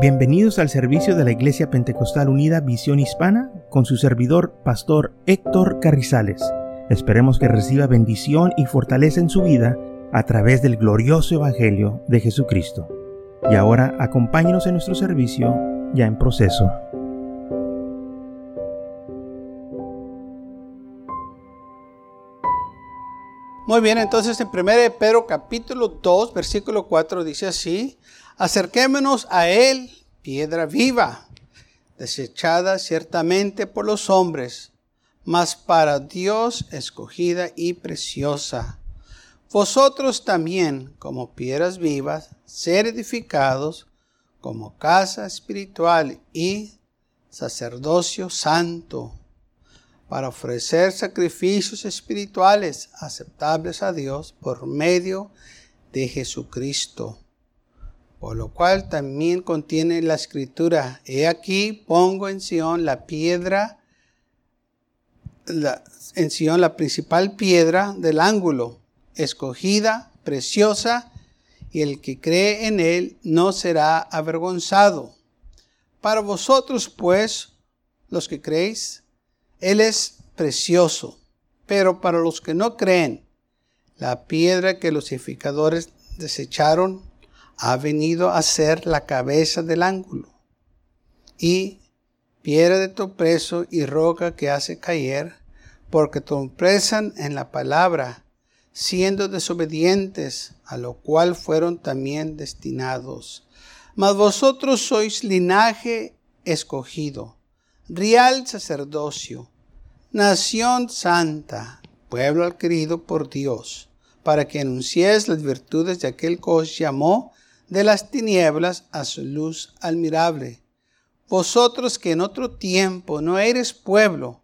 Bienvenidos al servicio de la Iglesia Pentecostal Unida Visión Hispana con su servidor, Pastor Héctor Carrizales. Esperemos que reciba bendición y fortaleza en su vida a través del glorioso Evangelio de Jesucristo. Y ahora acompáñenos en nuestro servicio ya en proceso. Muy bien, entonces en 1 Pedro capítulo 2, versículo 4 dice así, Acerquémonos a Él, piedra viva, desechada ciertamente por los hombres, mas para Dios escogida y preciosa. Vosotros también, como piedras vivas, ser edificados como casa espiritual y sacerdocio santo, para ofrecer sacrificios espirituales aceptables a Dios por medio de Jesucristo por lo cual también contiene la escritura, he aquí pongo en Sion la piedra, en Sion la principal piedra del ángulo, escogida, preciosa, y el que cree en él no será avergonzado. Para vosotros, pues, los que creéis, él es precioso, pero para los que no creen, la piedra que los edificadores desecharon ha venido a ser la cabeza del ángulo y piedra de preso y roca que hace caer, porque tropesan en la palabra, siendo desobedientes, a lo cual fueron también destinados. Mas vosotros sois linaje escogido, real sacerdocio, nación santa, pueblo adquirido por Dios, para que anunciéis las virtudes de aquel que os llamó de las tinieblas a su luz admirable. Vosotros que en otro tiempo no eres pueblo,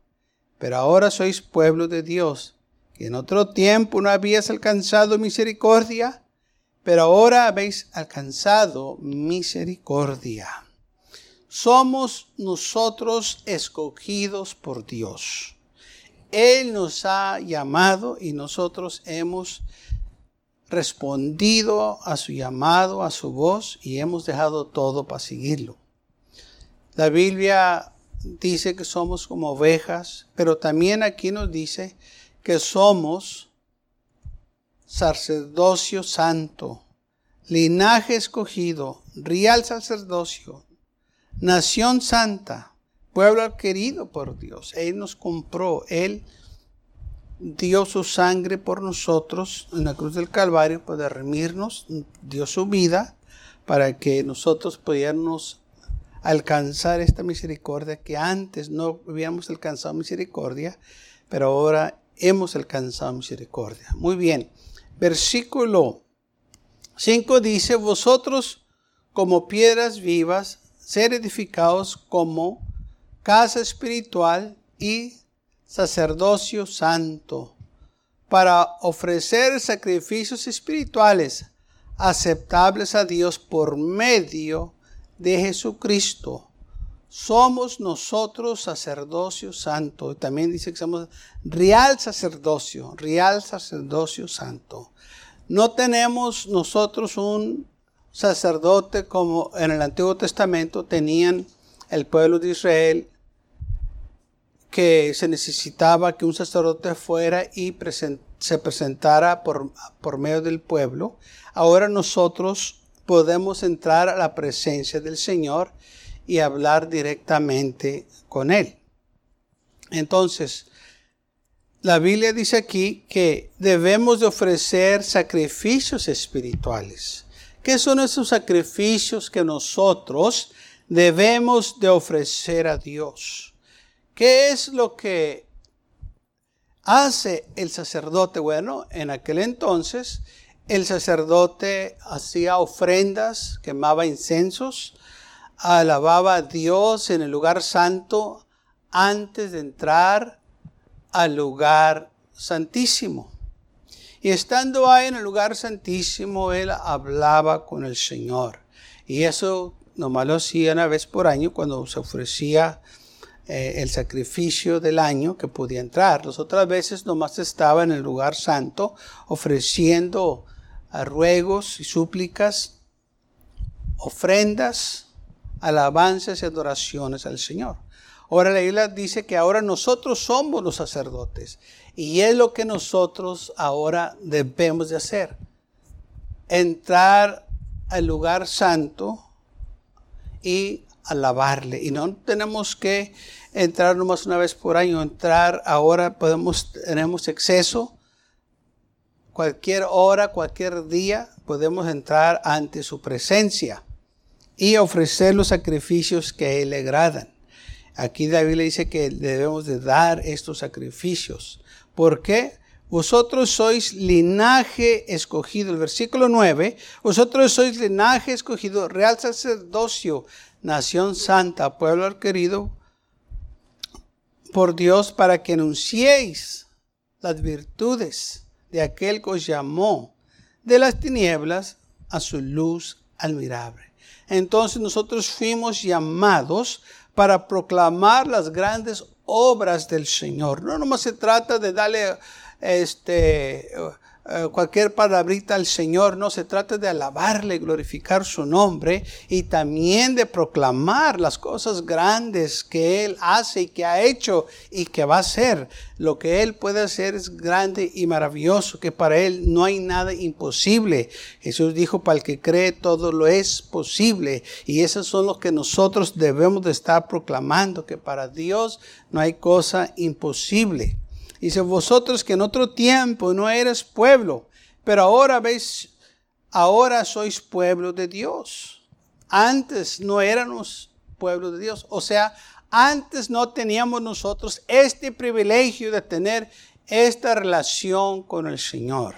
pero ahora sois pueblo de Dios, que en otro tiempo no habías alcanzado misericordia, pero ahora habéis alcanzado misericordia. Somos nosotros escogidos por Dios. Él nos ha llamado y nosotros hemos respondido a su llamado, a su voz, y hemos dejado todo para seguirlo. La Biblia dice que somos como ovejas, pero también aquí nos dice que somos sacerdocio santo, linaje escogido, real sacerdocio, nación santa, pueblo querido por Dios. Él nos compró, Él dio su sangre por nosotros en la cruz del Calvario para redimirnos, dio su vida para que nosotros pudiéramos alcanzar esta misericordia que antes no habíamos alcanzado misericordia, pero ahora hemos alcanzado misericordia. Muy bien, versículo 5 dice, vosotros como piedras vivas, ser edificados como casa espiritual y sacerdocio santo para ofrecer sacrificios espirituales aceptables a Dios por medio de Jesucristo. Somos nosotros sacerdocio santo. También dice que somos real sacerdocio, real sacerdocio santo. No tenemos nosotros un sacerdote como en el Antiguo Testamento tenían el pueblo de Israel que se necesitaba que un sacerdote fuera y se presentara por, por medio del pueblo. Ahora nosotros podemos entrar a la presencia del Señor y hablar directamente con Él. Entonces, la Biblia dice aquí que debemos de ofrecer sacrificios espirituales. ¿Qué son esos sacrificios que nosotros debemos de ofrecer a Dios? ¿Qué es lo que hace el sacerdote? Bueno, en aquel entonces el sacerdote hacía ofrendas, quemaba incensos, alababa a Dios en el lugar santo antes de entrar al lugar santísimo. Y estando ahí en el lugar santísimo, él hablaba con el Señor. Y eso nomás lo hacía una vez por año cuando se ofrecía eh, el sacrificio del año que podía entrar. Las otras veces nomás estaba en el lugar santo ofreciendo ruegos y súplicas, ofrendas alabanzas y adoraciones al Señor. Ahora la Biblia dice que ahora nosotros somos los sacerdotes y es lo que nosotros ahora debemos de hacer. Entrar al lugar santo y alabarle. Y no tenemos que entrar nomás una vez por año, entrar ahora podemos, tenemos exceso. Cualquier hora, cualquier día podemos entrar ante su presencia y ofrecer los sacrificios que Él le agradan. Aquí David le dice que debemos de dar estos sacrificios. ¿Por qué? Vosotros sois linaje escogido. El versículo 9. Vosotros sois linaje escogido, real sacerdocio, nación santa, pueblo querido por Dios para que anunciéis las virtudes de aquel que os llamó de las tinieblas a su luz admirable. Entonces nosotros fuimos llamados para proclamar las grandes obras del Señor. No nomás se trata de darle este eh, cualquier palabrita al Señor, no se trata de alabarle, glorificar su nombre y también de proclamar las cosas grandes que Él hace y que ha hecho y que va a hacer. Lo que Él puede hacer es grande y maravilloso, que para Él no hay nada imposible. Jesús dijo, para el que cree todo lo es posible. Y esos son los que nosotros debemos de estar proclamando, que para Dios no hay cosa imposible. Dice, vosotros que en otro tiempo no eres pueblo, pero ahora veis, ahora sois pueblo de Dios. Antes no éramos pueblo de Dios. O sea, antes no teníamos nosotros este privilegio de tener esta relación con el Señor,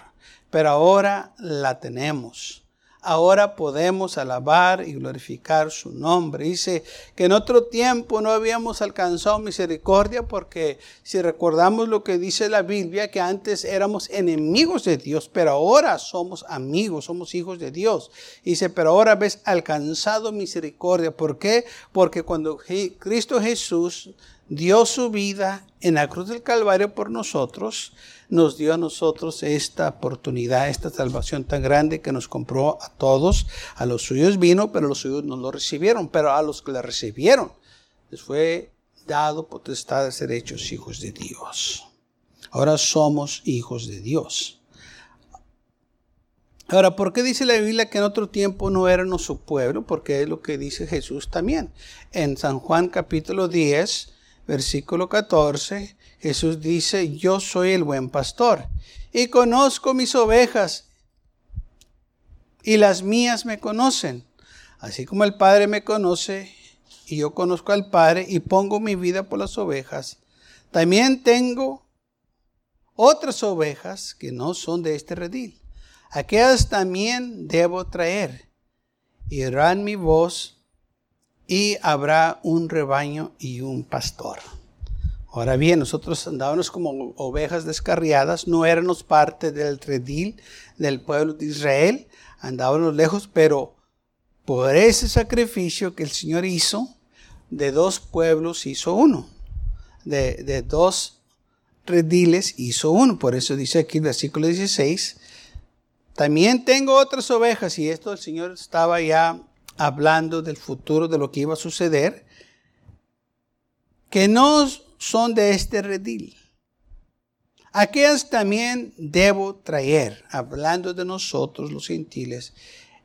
pero ahora la tenemos ahora podemos alabar y glorificar su nombre. Dice que en otro tiempo no habíamos alcanzado misericordia porque si recordamos lo que dice la Biblia, que antes éramos enemigos de Dios, pero ahora somos amigos, somos hijos de Dios. Dice, pero ahora ves alcanzado misericordia. ¿Por qué? Porque cuando Cristo Jesús dio su vida en la cruz del Calvario por nosotros, nos dio a nosotros esta oportunidad, esta salvación tan grande que nos compró a todos. A los suyos vino, pero los suyos no lo recibieron. Pero a los que la recibieron, les fue dado potestad de ser hechos hijos de Dios. Ahora somos hijos de Dios. Ahora, ¿por qué dice la Biblia que en otro tiempo no éramos su pueblo? Porque es lo que dice Jesús también. En San Juan capítulo 10, versículo 14, Jesús dice, yo soy el buen pastor y conozco mis ovejas y las mías me conocen. Así como el Padre me conoce y yo conozco al Padre y pongo mi vida por las ovejas, también tengo otras ovejas que no son de este redil. Aquellas también debo traer. Y oirán mi voz y habrá un rebaño y un pastor. Ahora bien, nosotros andábamos como ovejas descarriadas, no éramos parte del redil del pueblo de Israel, andábamos lejos, pero por ese sacrificio que el Señor hizo, de dos pueblos hizo uno, de, dos rediles hizo uno. Por eso dice aquí el versículo 16, también tengo otras ovejas, y esto el Señor estaba ya hablando del futuro, de lo que iba a suceder, que no son de este redil. Aquellas también debo traer, hablando de nosotros los gentiles,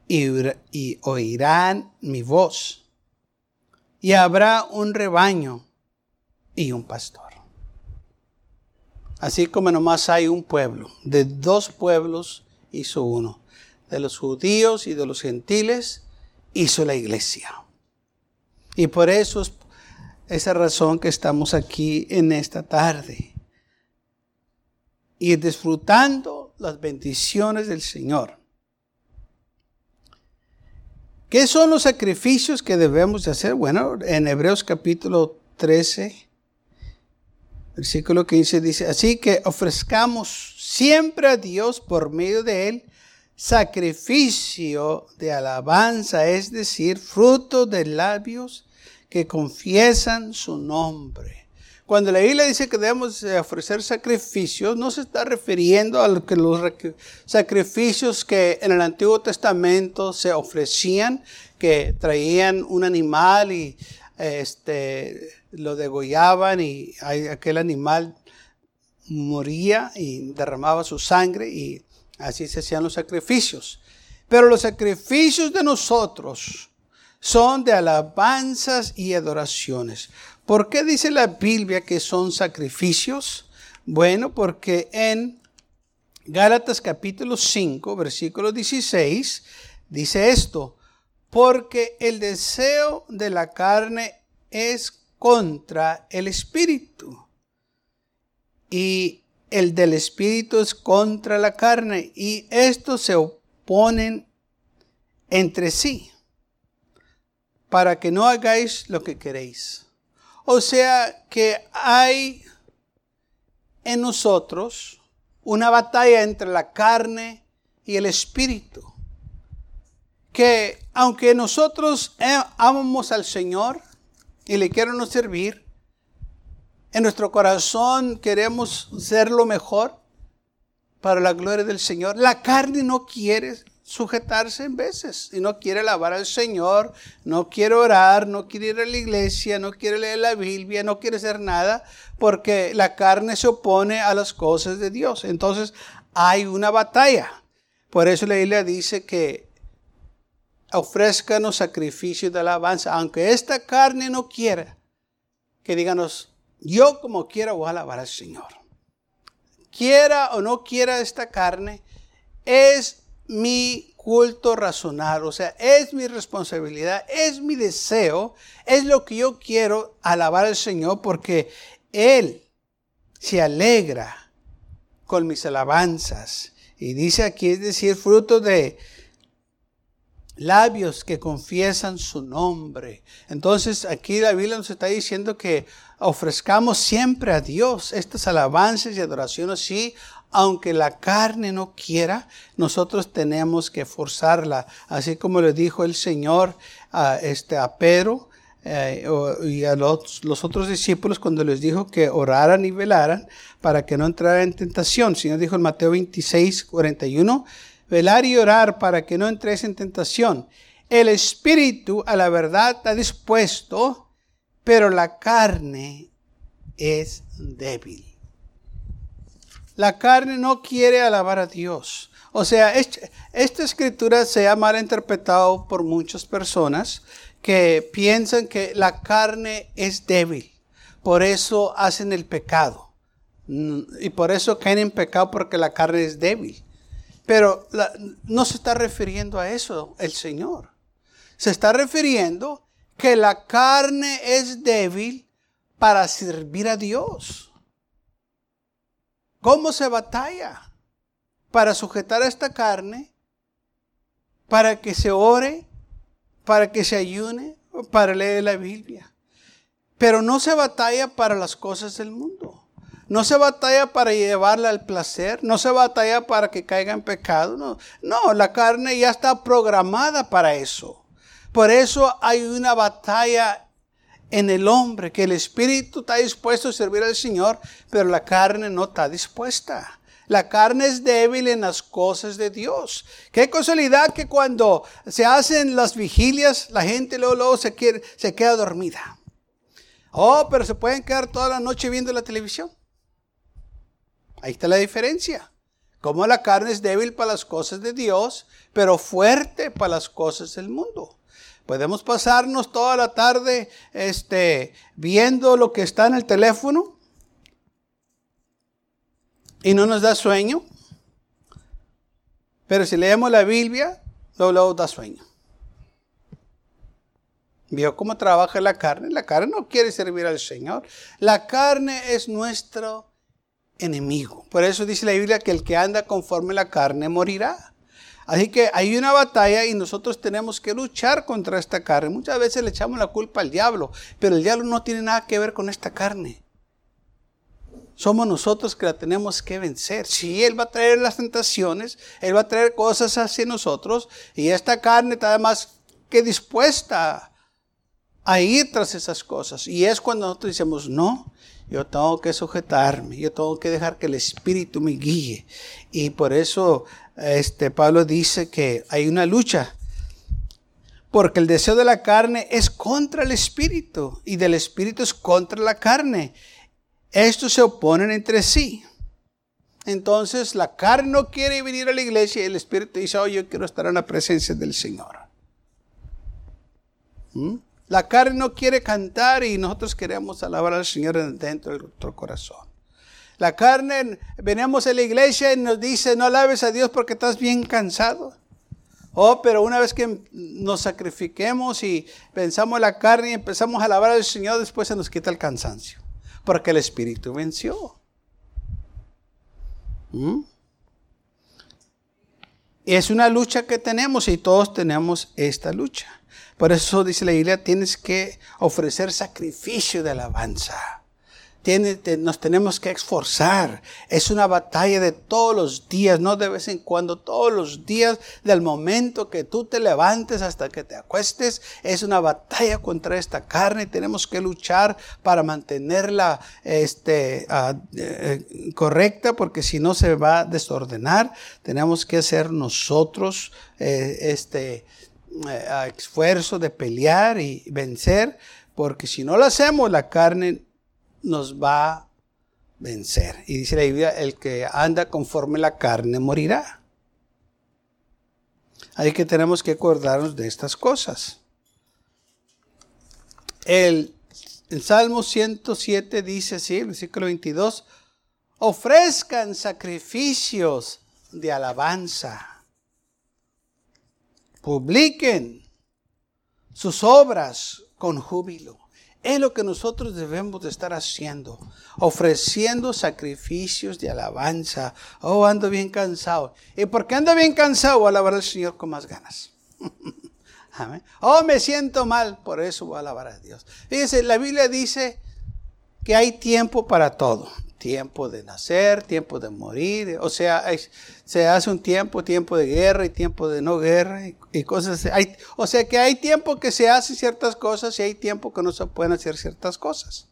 y, oirán mi voz. Y habrá un rebaño y un pastor. Así como nomás hay un pueblo, de dos pueblos hizo uno. De los judíos y de los gentiles hizo la iglesia. Y por eso es esa razón que estamos aquí en esta tarde. Y disfrutando las bendiciones del Señor. ¿Qué son los sacrificios que debemos de hacer? Bueno, en Hebreos capítulo 13, versículo 15 dice, así que ofrezcamos siempre a Dios por medio de Él sacrificio de alabanza, es decir, fruto de labios que confiesan su nombre. Cuando la Biblia dice que debemos ofrecer sacrificios, no se está refiriendo a los sacrificios que en el Antiguo Testamento se ofrecían, que traían un animal y este, lo degollaban y aquel animal moría y derramaba su sangre y así se hacían los sacrificios. Pero los sacrificios de nosotros son de alabanzas y adoraciones. ¿Por qué dice la Biblia que son sacrificios? Bueno, porque en Gálatas capítulo 5, versículo 16, dice esto, porque el deseo de la carne es contra el espíritu y el del espíritu es contra la carne y estos se oponen entre sí para que no hagáis lo que queréis. O sea que hay en nosotros una batalla entre la carne y el espíritu. Que aunque nosotros amamos al Señor y le queremos servir, en nuestro corazón queremos ser lo mejor para la gloria del Señor. La carne no quiere sujetarse en veces y no quiere alabar al Señor, no quiere orar, no quiere ir a la iglesia, no quiere leer la Biblia, no quiere hacer nada porque la carne se opone a las cosas de Dios. Entonces hay una batalla. Por eso la Biblia dice que ofrezcanos sacrificios de alabanza, aunque esta carne no quiera, que díganos, yo como quiera voy a alabar al Señor. Quiera o no quiera esta carne, es mi culto razonar, o sea, es mi responsabilidad, es mi deseo, es lo que yo quiero alabar al Señor porque Él se alegra con mis alabanzas. Y dice aquí, es decir, fruto de labios que confiesan su nombre. Entonces aquí la Biblia nos está diciendo que ofrezcamos siempre a Dios estas alabanzas y adoraciones, sí, aunque la carne no quiera, nosotros tenemos que forzarla, así como le dijo el Señor a, este, a Pedro eh, y a los, otros discípulos cuando les dijo que oraran y velaran para que no entraran en tentación. Señor dijo en Mateo 26, 41, velar y orar para que no entres en tentación. El espíritu a la verdad está dispuesto, pero la carne es débil. La carne no quiere alabar a Dios. O sea, esta escritura se ha mal interpretado por muchas personas que piensan que la carne es débil. Por eso hacen el pecado. Y por eso caen en pecado porque la carne es débil. Pero no se está refiriendo a eso el Señor. Se está refiriendo que la carne es débil para servir a Dios. ¿Cómo se batalla para sujetar a esta carne? Para que se ore, para que se ayune, para leer la Biblia. Pero no se batalla para las cosas del mundo. No se batalla para llevarla al placer, no se batalla para que caiga en pecado. No, no, la carne ya está programada para eso. Por eso hay una batalla en el hombre, que el espíritu está dispuesto a servir al Señor, pero la carne no está dispuesta. La carne es débil en las cosas de Dios. Qué casualidad que cuando se hacen las vigilias, la gente luego, se, se queda dormida. Oh, pero se pueden quedar toda la noche viendo la televisión. Ahí está la diferencia. Como la carne es débil para las cosas de Dios, pero fuerte para las cosas del mundo. Podemos pasarnos toda la tarde este, viendo lo que está en el teléfono y no nos da sueño. Pero si leemos la Biblia, luego, luego da sueño. ¿Vio cómo trabaja la carne? La carne no quiere servir al Señor. La carne es nuestro enemigo. Por eso dice la Biblia que el que anda conforme la carne morirá. Así que hay una batalla y nosotros tenemos que luchar contra esta carne. Muchas veces le echamos la culpa al diablo, pero el diablo no tiene nada que ver con esta carne. Somos nosotros que la tenemos que vencer. Si Él va a traer las tentaciones, Él va a traer cosas hacia nosotros y esta carne está más que dispuesta a ir tras esas cosas. Y es cuando nosotros decimos, no, Yo tengo que sujetarme, yo tengo que dejar que el Espíritu me guíe. Y por eso este, Pablo dice que hay una lucha. Porque el deseo de la carne es contra el Espíritu y del Espíritu es contra la carne. Estos se oponen entre sí. Entonces la carne no quiere venir a la iglesia y el Espíritu dice, oh, yo quiero estar en la presencia del Señor. ¿Mm? La carne no quiere cantar y nosotros queremos alabar al Señor dentro de nuestro corazón. La carne, venimos a la iglesia y nos dice, no alabes a Dios porque estás bien cansado. Oh, pero una vez que nos sacrifiquemos y pensamos en la carne y empezamos a alabar al Señor, después se nos quita el cansancio. Porque el Espíritu venció. ¿Mm? Es una lucha que tenemos y todos tenemos esta lucha. Por eso dice la Biblia, tienes que ofrecer sacrificio de alabanza nos tenemos que esforzar. Es una batalla de todos los días, no de vez en cuando, todos los días, del momento que tú te levantes hasta que te acuestes. Es una batalla contra esta carne. Tenemos que luchar para mantenerla este, ah, eh, correcta, porque si no se va a desordenar. Tenemos que hacer nosotros eh, este eh, esfuerzo de pelear y vencer, porque si no lo hacemos, la carne nos va a vencer. Y dice la Biblia, el que anda conforme la carne morirá. Así que tenemos que acordarnos de estas cosas. El, Salmo 107 dice así, el versículo 22, ofrezcan sacrificios de alabanza, publiquen sus obras con júbilo. Es lo que nosotros debemos de estar haciendo, ofreciendo sacrificios de alabanza. Oh, ando bien cansado. ¿Y por qué ando bien cansado? Voy a alabar al Señor con más ganas. Oh, me siento mal, por eso voy a alabar a Dios. Fíjense, la Biblia dice que hay tiempo para todo tiempo de nacer, tiempo de morir, o sea, se hace un tiempo, tiempo de guerra y tiempo de no guerra y, cosas o sea que hay tiempo que se hace ciertas cosas y hay tiempo que no se pueden hacer ciertas cosas.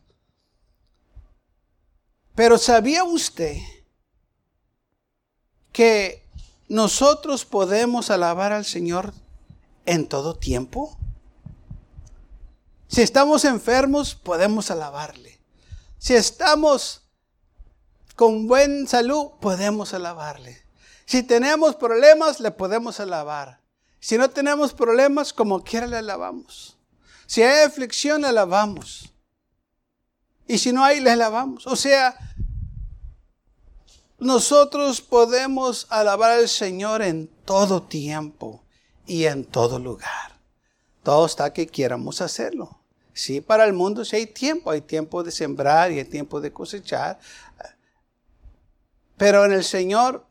Pero ¿sabía usted que nosotros podemos alabar al Señor en todo tiempo? Si estamos enfermos, podemos alabarle. Si estamos con buen salud podemos alabarle. Si tenemos problemas, le podemos alabar. Si no tenemos problemas, como quiera le alabamos. Si hay aflicción, le alabamos. Y si no hay, le alabamos. O sea, nosotros podemos alabar al Señor en todo tiempo y en todo lugar. Todo está que quieramos hacerlo. Sí, para el mundo si hay tiempo, hay tiempo de sembrar y hay tiempo de cosechar, pero en el Señor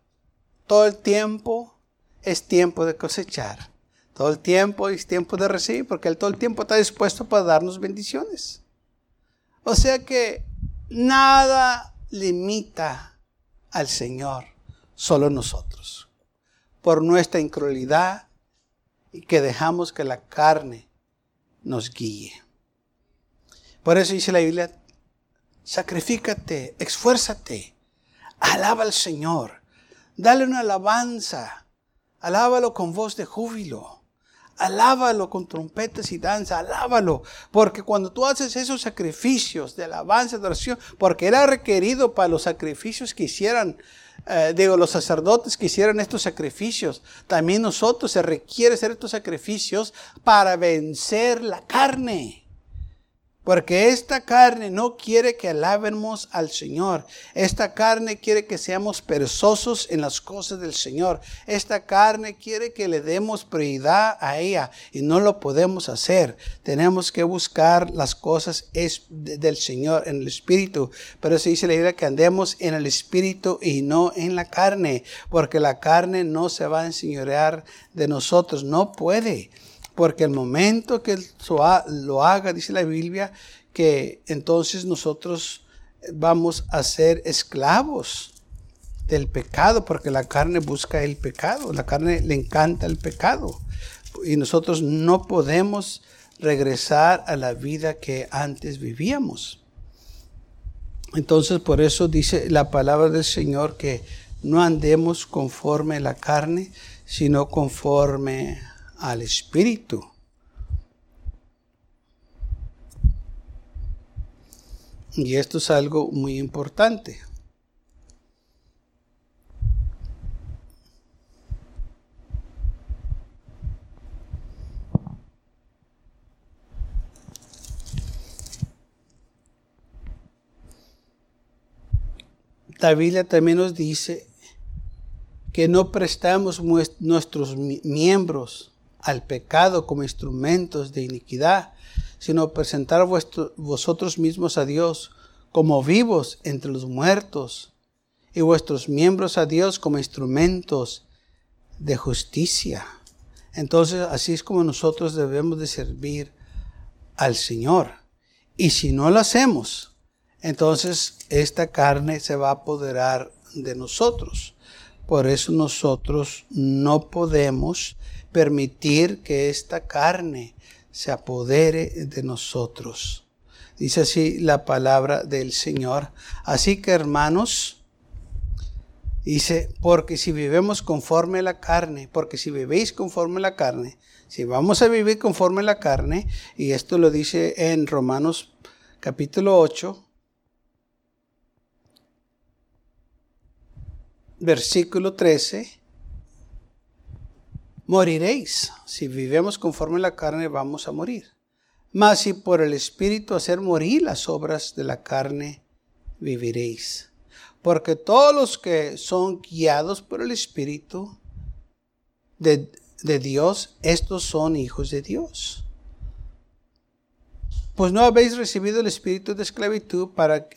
todo el tiempo es tiempo de cosechar. Todo el tiempo es tiempo de recibir, porque Él todo el tiempo está dispuesto para darnos bendiciones. O sea que nada limita al Señor, solo nosotros. Por nuestra incredulidad y que dejamos que la carne nos guíe. Por eso dice la Biblia, sacrifícate, esfuérzate Alaba al Señor. Dale una alabanza. Alábalo con voz de júbilo. Alábalo con trompetas y danza. Alábalo. Porque cuando tú haces esos sacrificios de alabanza, de oración, porque era requerido para los sacrificios que hicieran, eh, digo, los sacerdotes que hicieran estos sacrificios, también nosotros se requiere hacer estos sacrificios para vencer la carne. Porque esta carne no quiere que alabemos al Señor. Esta carne quiere que seamos perezosos en las cosas del Señor. Esta carne quiere que le demos prioridad a ella y no lo podemos hacer. Tenemos que buscar las cosas del Señor en el Espíritu. Pero se dice la idea que andemos en el Espíritu y no en la carne. Porque la carne no se va a enseñorear de nosotros. No puede. Porque el momento que lo haga, dice la Biblia, que entonces nosotros vamos a ser esclavos del pecado, porque la carne busca el pecado, la carne le encanta el pecado. Y nosotros no podemos regresar a la vida que antes vivíamos. Entonces por eso dice la palabra del Señor que no andemos conforme a la carne, sino conforme al Espíritu. Y esto es algo muy importante. La Biblia también nos dice que no prestamos nuestros miembros al pecado como instrumentos de iniquidad, sino presentar vosotros mismos a Dios como vivos entre los muertos y vuestros miembros a Dios como instrumentos de justicia. Entonces así es como nosotros debemos de servir al Señor. Y si no lo hacemos, entonces esta carne se va a apoderar de nosotros. Por eso nosotros no podemos permitir que esta carne se apodere de nosotros. Dice así la palabra del Señor. Así que hermanos, dice, porque si vivemos conforme a la carne, porque si vivís conforme a la carne, si vamos a vivir conforme a la carne, y esto lo dice en Romanos capítulo 8, versículo 13, moriréis. Si vivemos conforme la carne, vamos a morir. Mas si por el Espíritu hacer morir las obras de la carne, viviréis. Porque todos los que son guiados por el Espíritu de, de Dios, estos son hijos de Dios. Pues no habéis recibido el espíritu de esclavitud para,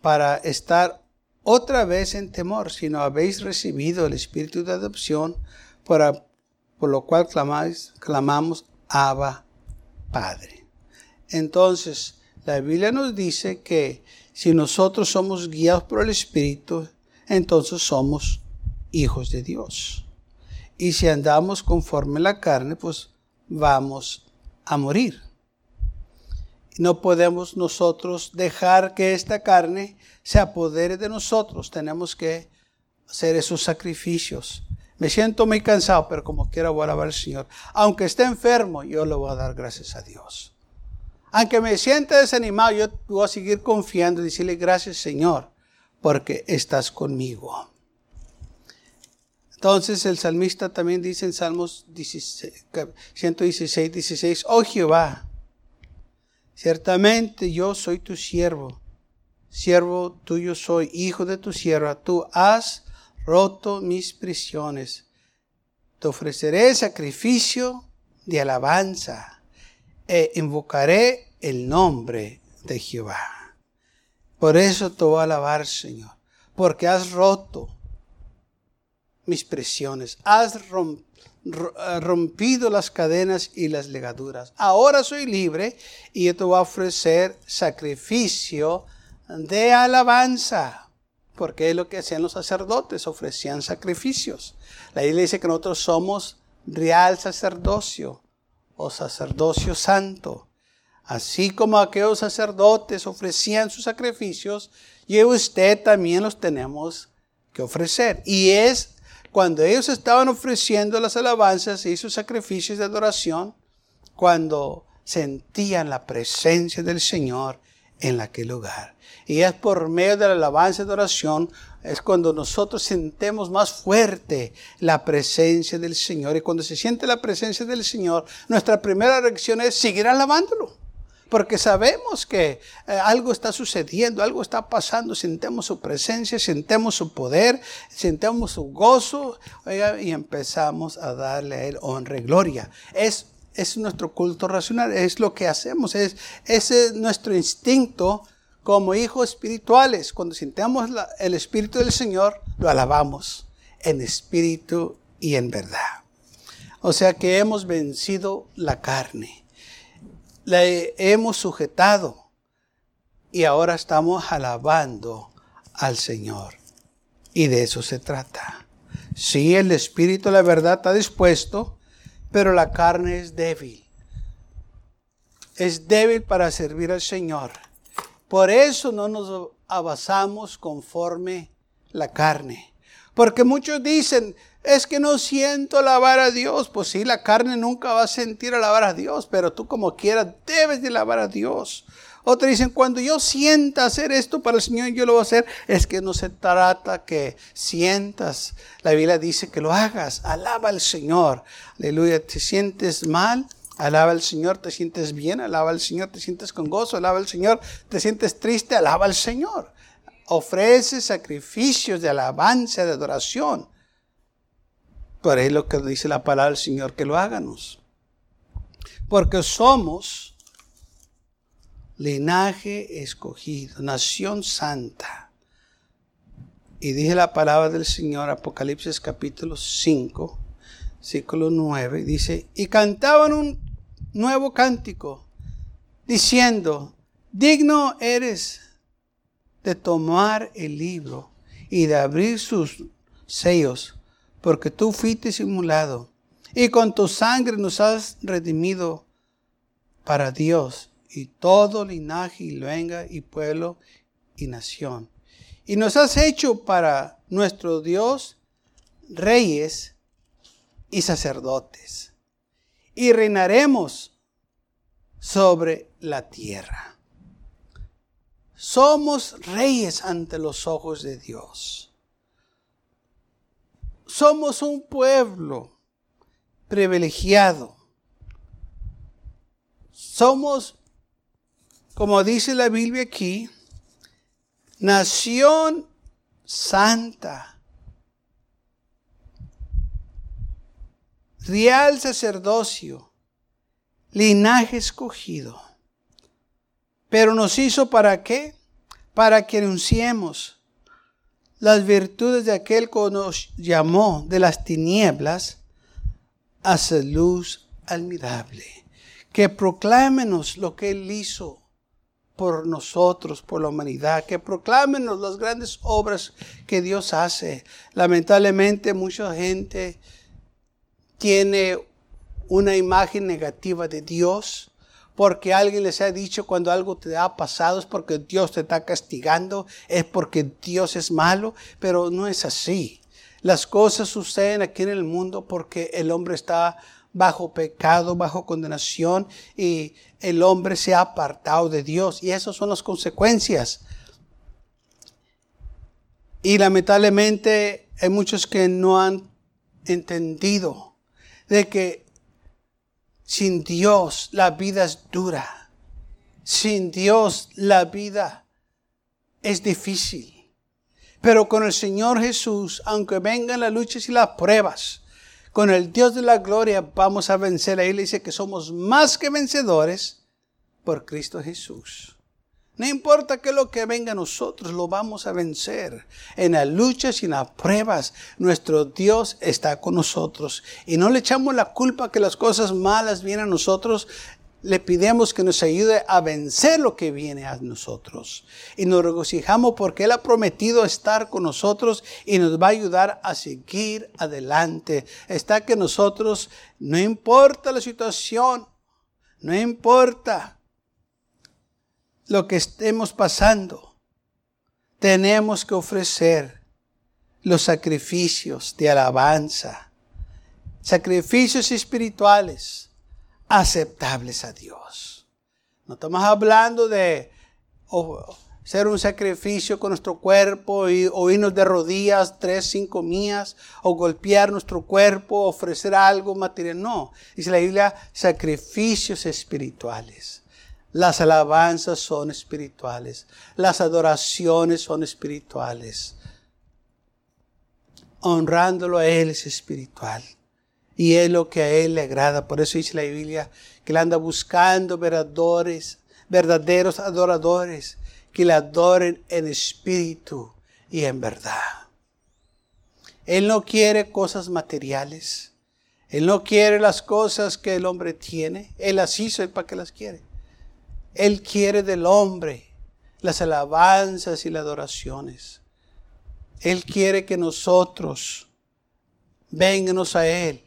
para estar otra vez en temor, sino habéis recibido el espíritu de adopción, por, por lo cual clamáis, clamamos Abba Padre. Entonces, la Biblia nos dice que si nosotros somos guiados por el Espíritu, entonces somos hijos de Dios. Y si andamos conforme la carne, pues vamos a morir. No podemos nosotros dejar que esta carne se apodere de nosotros. Tenemos que hacer esos sacrificios. Me siento muy cansado, pero como quiera voy a alabar al Señor. Aunque esté enfermo, yo le voy a dar gracias a Dios. Aunque me sienta desanimado, yo voy a seguir confiando y decirle gracias Señor, porque estás conmigo. Entonces el salmista también dice en Salmos 116, 16, oh Jehová, ciertamente yo soy tu siervo siervo tuyo soy, hijo de tu sierva, tú has roto mis prisiones. Te ofreceré sacrificio de alabanza e invocaré el nombre de Jehová. Por eso te voy a alabar, Señor, porque has roto mis prisiones, has rompido las cadenas y las legaduras. Ahora soy libre y yo te voy a ofrecer sacrificio de alabanza, porque es lo que hacían los sacerdotes, ofrecían sacrificios. La Biblia dice que nosotros somos real sacerdocio o sacerdocio santo. Así como aquellos sacerdotes ofrecían sus sacrificios, y usted también los tenemos que ofrecer. Y es cuando ellos estaban ofreciendo las alabanzas y sus sacrificios de adoración, cuando sentían la presencia del Señor en aquel lugar. Y es por medio de la alabanza y de oración, es cuando nosotros sentemos más fuerte la presencia del Señor. Y cuando se siente la presencia del Señor, nuestra primera reacción es seguir alabándolo. Porque sabemos que eh, algo está sucediendo, algo está pasando, sentemos su presencia, sentemos su poder, sentemos su gozo y empezamos a darle a Él honra y gloria. Es es nuestro culto racional, es lo que hacemos, es, es nuestro instinto como hijos espirituales. Cuando sintamos el Espíritu del Señor, lo alabamos en espíritu y en verdad. O sea que hemos vencido la carne, la hemos sujetado y ahora estamos alabando al Señor. Y de eso se trata. Si el Espíritu, la verdad, está dispuesto, pero la carne es débil. Es débil para servir al Señor. Por eso no nos avanzamos conforme la carne. Porque muchos dicen, es que no siento alabar a Dios. Pues sí, la carne nunca va a sentir alabar a Dios, pero tú como quieras debes de alabar a Dios. Otros dicen, cuando yo sienta hacer esto para el Señor, yo lo voy a hacer. Es que no se trata que sientas. La Biblia dice que lo hagas. Alaba al Señor. Aleluya. ¿Te sientes mal? Alaba al Señor. ¿Te sientes bien? Alaba al Señor. ¿Te sientes con gozo? Alaba al Señor. ¿Te sientes triste? Alaba al Señor. Ofrece sacrificios de alabanza, de adoración. Por es lo que dice la palabra del Señor, que lo háganos. Porque somos linaje escogido, nación santa. Y dije la palabra del Señor, Apocalipsis capítulo 5, versículo 9, dice, y cantaban un nuevo cántico, diciendo, digno eres de tomar el libro y de abrir sus sellos, porque tú fuiste simulado, y con tu sangre nos has redimido para Dios y todo linaje y lengua y pueblo y nación. Y nos has hecho para nuestro Dios reyes y sacerdotes. Y reinaremos sobre la tierra. Somos reyes ante los ojos de Dios. Somos un pueblo privilegiado. Somos como dice la Biblia aquí, nación santa, real sacerdocio, linaje escogido. Pero nos hizo para qué? Para que anunciemos las virtudes de aquel que nos llamó de las tinieblas a su luz admirable. Que proclámenos lo que Él hizo por nosotros, por la humanidad, que proclamen las grandes obras que Dios hace. Lamentablemente mucha gente tiene una imagen negativa de Dios porque alguien les ha dicho cuando algo te ha pasado es porque Dios te está castigando, es porque Dios es malo, pero no es así. Las cosas suceden aquí en el mundo porque el hombre está bajo pecado, bajo condenación y el hombre se ha apartado de Dios. Y esas son las consecuencias. Y lamentablemente hay muchos que no han entendido de que sin Dios la vida es dura. Sin Dios la vida es difícil. Pero con el Señor Jesús, aunque vengan las luchas y las pruebas, con el Dios de la gloria vamos a vencer. Ahí le dice que somos más que vencedores por Cristo Jesús. No importa que lo que venga a nosotros, lo vamos a vencer. En las luchas y en las pruebas, nuestro Dios está con nosotros. Y no le echamos la culpa que las cosas malas vienen a nosotros le pidemos que nos ayude a vencer lo que viene a nosotros. Y nos regocijamos porque Él ha prometido estar con nosotros y nos va a ayudar a seguir adelante. Está que nosotros, no importa la situación, no importa lo que estemos pasando, tenemos que ofrecer los sacrificios de alabanza, sacrificios espirituales aceptables a Dios. No estamos hablando de hacer un sacrificio con nuestro cuerpo y, o irnos de rodillas tres, cinco mías o golpear nuestro cuerpo, ofrecer algo material. No, dice la Biblia, sacrificios espirituales. Las alabanzas son espirituales. Las adoraciones son espirituales. Honrándolo a Él es espiritual. Y es lo que a Él le agrada. Por eso dice la Biblia que Él anda buscando verdaderos, verdaderos adoradores que le adoren en espíritu y en verdad. Él no quiere cosas materiales. Él no quiere las cosas que el hombre tiene. Él las hizo, para que las quiere. Él quiere del hombre las alabanzas y las adoraciones. Él quiere que nosotros vengamos a Él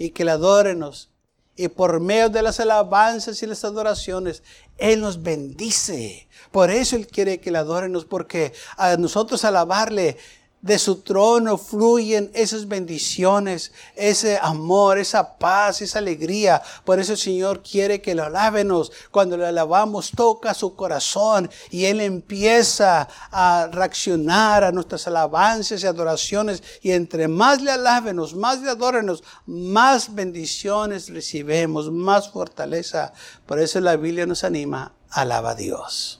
y que le adórenos Y por medio de las alabanzas y las adoraciones, Él nos bendice. Por eso Él quiere que le adorenos, porque a nosotros alabarle de su trono fluyen esas bendiciones, ese amor, esa paz, esa alegría. Por eso el Señor quiere que lo alábenos. Cuando le alabamos, toca su corazón y Él empieza a reaccionar a nuestras alabanzas y adoraciones. Y entre más le alábenos, más le adórenos, más bendiciones recibemos, más fortaleza. Por eso la Biblia nos anima, alaba a Dios.